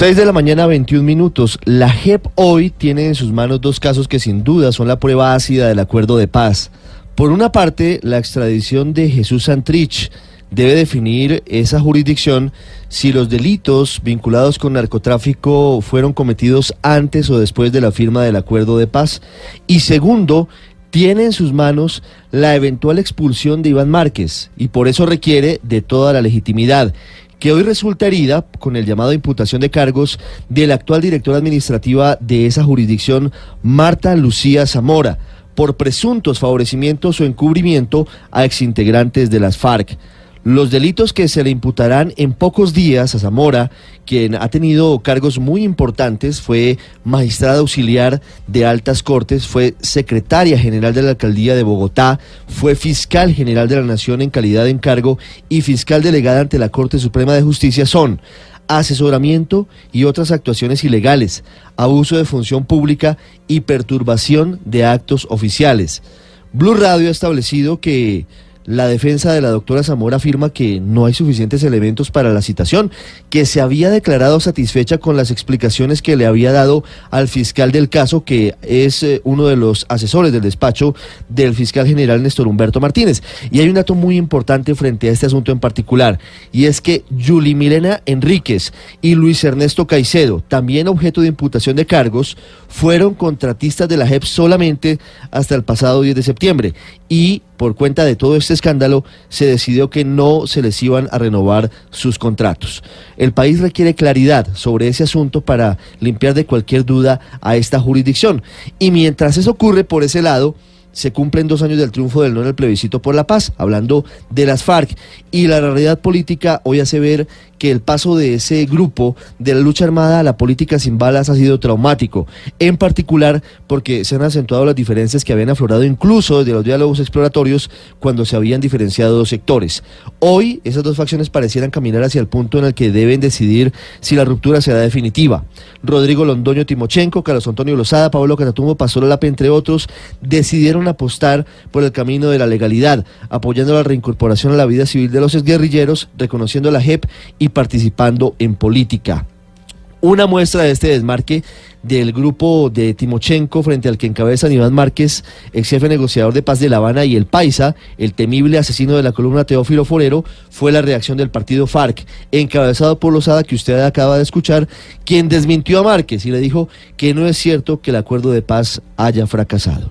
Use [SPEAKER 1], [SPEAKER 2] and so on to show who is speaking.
[SPEAKER 1] 6 de la mañana, 21 minutos. La JEP hoy tiene en sus manos dos casos que sin duda son la prueba ácida del acuerdo de paz. Por una parte, la extradición de Jesús Santrich debe definir esa jurisdicción si los delitos vinculados con narcotráfico fueron cometidos antes o después de la firma del acuerdo de paz. Y segundo, tiene en sus manos la eventual expulsión de Iván Márquez y por eso requiere de toda la legitimidad que hoy resulta herida con el llamado a imputación de cargos de la actual directora administrativa de esa jurisdicción, Marta Lucía Zamora, por presuntos favorecimientos o encubrimiento a exintegrantes de las FARC. Los delitos que se le imputarán en pocos días a Zamora, quien ha tenido cargos muy importantes, fue magistrada auxiliar de altas cortes, fue secretaria general de la alcaldía de Bogotá, fue fiscal general de la Nación en calidad de encargo y fiscal delegada ante la Corte Suprema de Justicia, son asesoramiento y otras actuaciones ilegales, abuso de función pública y perturbación de actos oficiales. Blue Radio ha establecido que la defensa de la doctora Zamora afirma que no hay suficientes elementos para la citación, que se había declarado satisfecha con las explicaciones que le había dado al fiscal del caso, que es eh, uno de los asesores del despacho del fiscal general Néstor Humberto Martínez. Y hay un dato muy importante frente a este asunto en particular, y es que Yuli Milena Enríquez y Luis Ernesto Caicedo, también objeto de imputación de cargos, fueron contratistas de la JEP solamente hasta el pasado 10 de septiembre. Y por cuenta de todo este escándalo, se decidió que no se les iban a renovar sus contratos. El país requiere claridad sobre ese asunto para limpiar de cualquier duda a esta jurisdicción. Y mientras eso ocurre por ese lado, se cumplen dos años del triunfo del no en el plebiscito por la paz, hablando de las FARC. Y la realidad política hoy hace ver que el paso de ese grupo de la lucha armada a la política sin balas ha sido traumático, en particular porque se han acentuado las diferencias que habían aflorado incluso desde los diálogos exploratorios cuando se habían diferenciado dos sectores. Hoy esas dos facciones parecieran caminar hacia el punto en el que deben decidir si la ruptura será definitiva. Rodrigo Londoño Timochenko, Carlos Antonio Lozada, Pablo Catatumbo, Pastor Lape, entre otros, decidieron apostar por el camino de la legalidad, apoyando la reincorporación a la vida civil de los exguerrilleros, reconociendo la JEP y participando en política. Una muestra de este desmarque del grupo de Timochenko frente al que encabezan Iván Márquez, ex jefe negociador de paz de La Habana y el Paisa, el temible asesino de la columna Teófilo Forero, fue la reacción del partido FARC, encabezado por Lozada que usted acaba de escuchar, quien desmintió a Márquez y le dijo que no es cierto que el acuerdo de paz haya fracasado.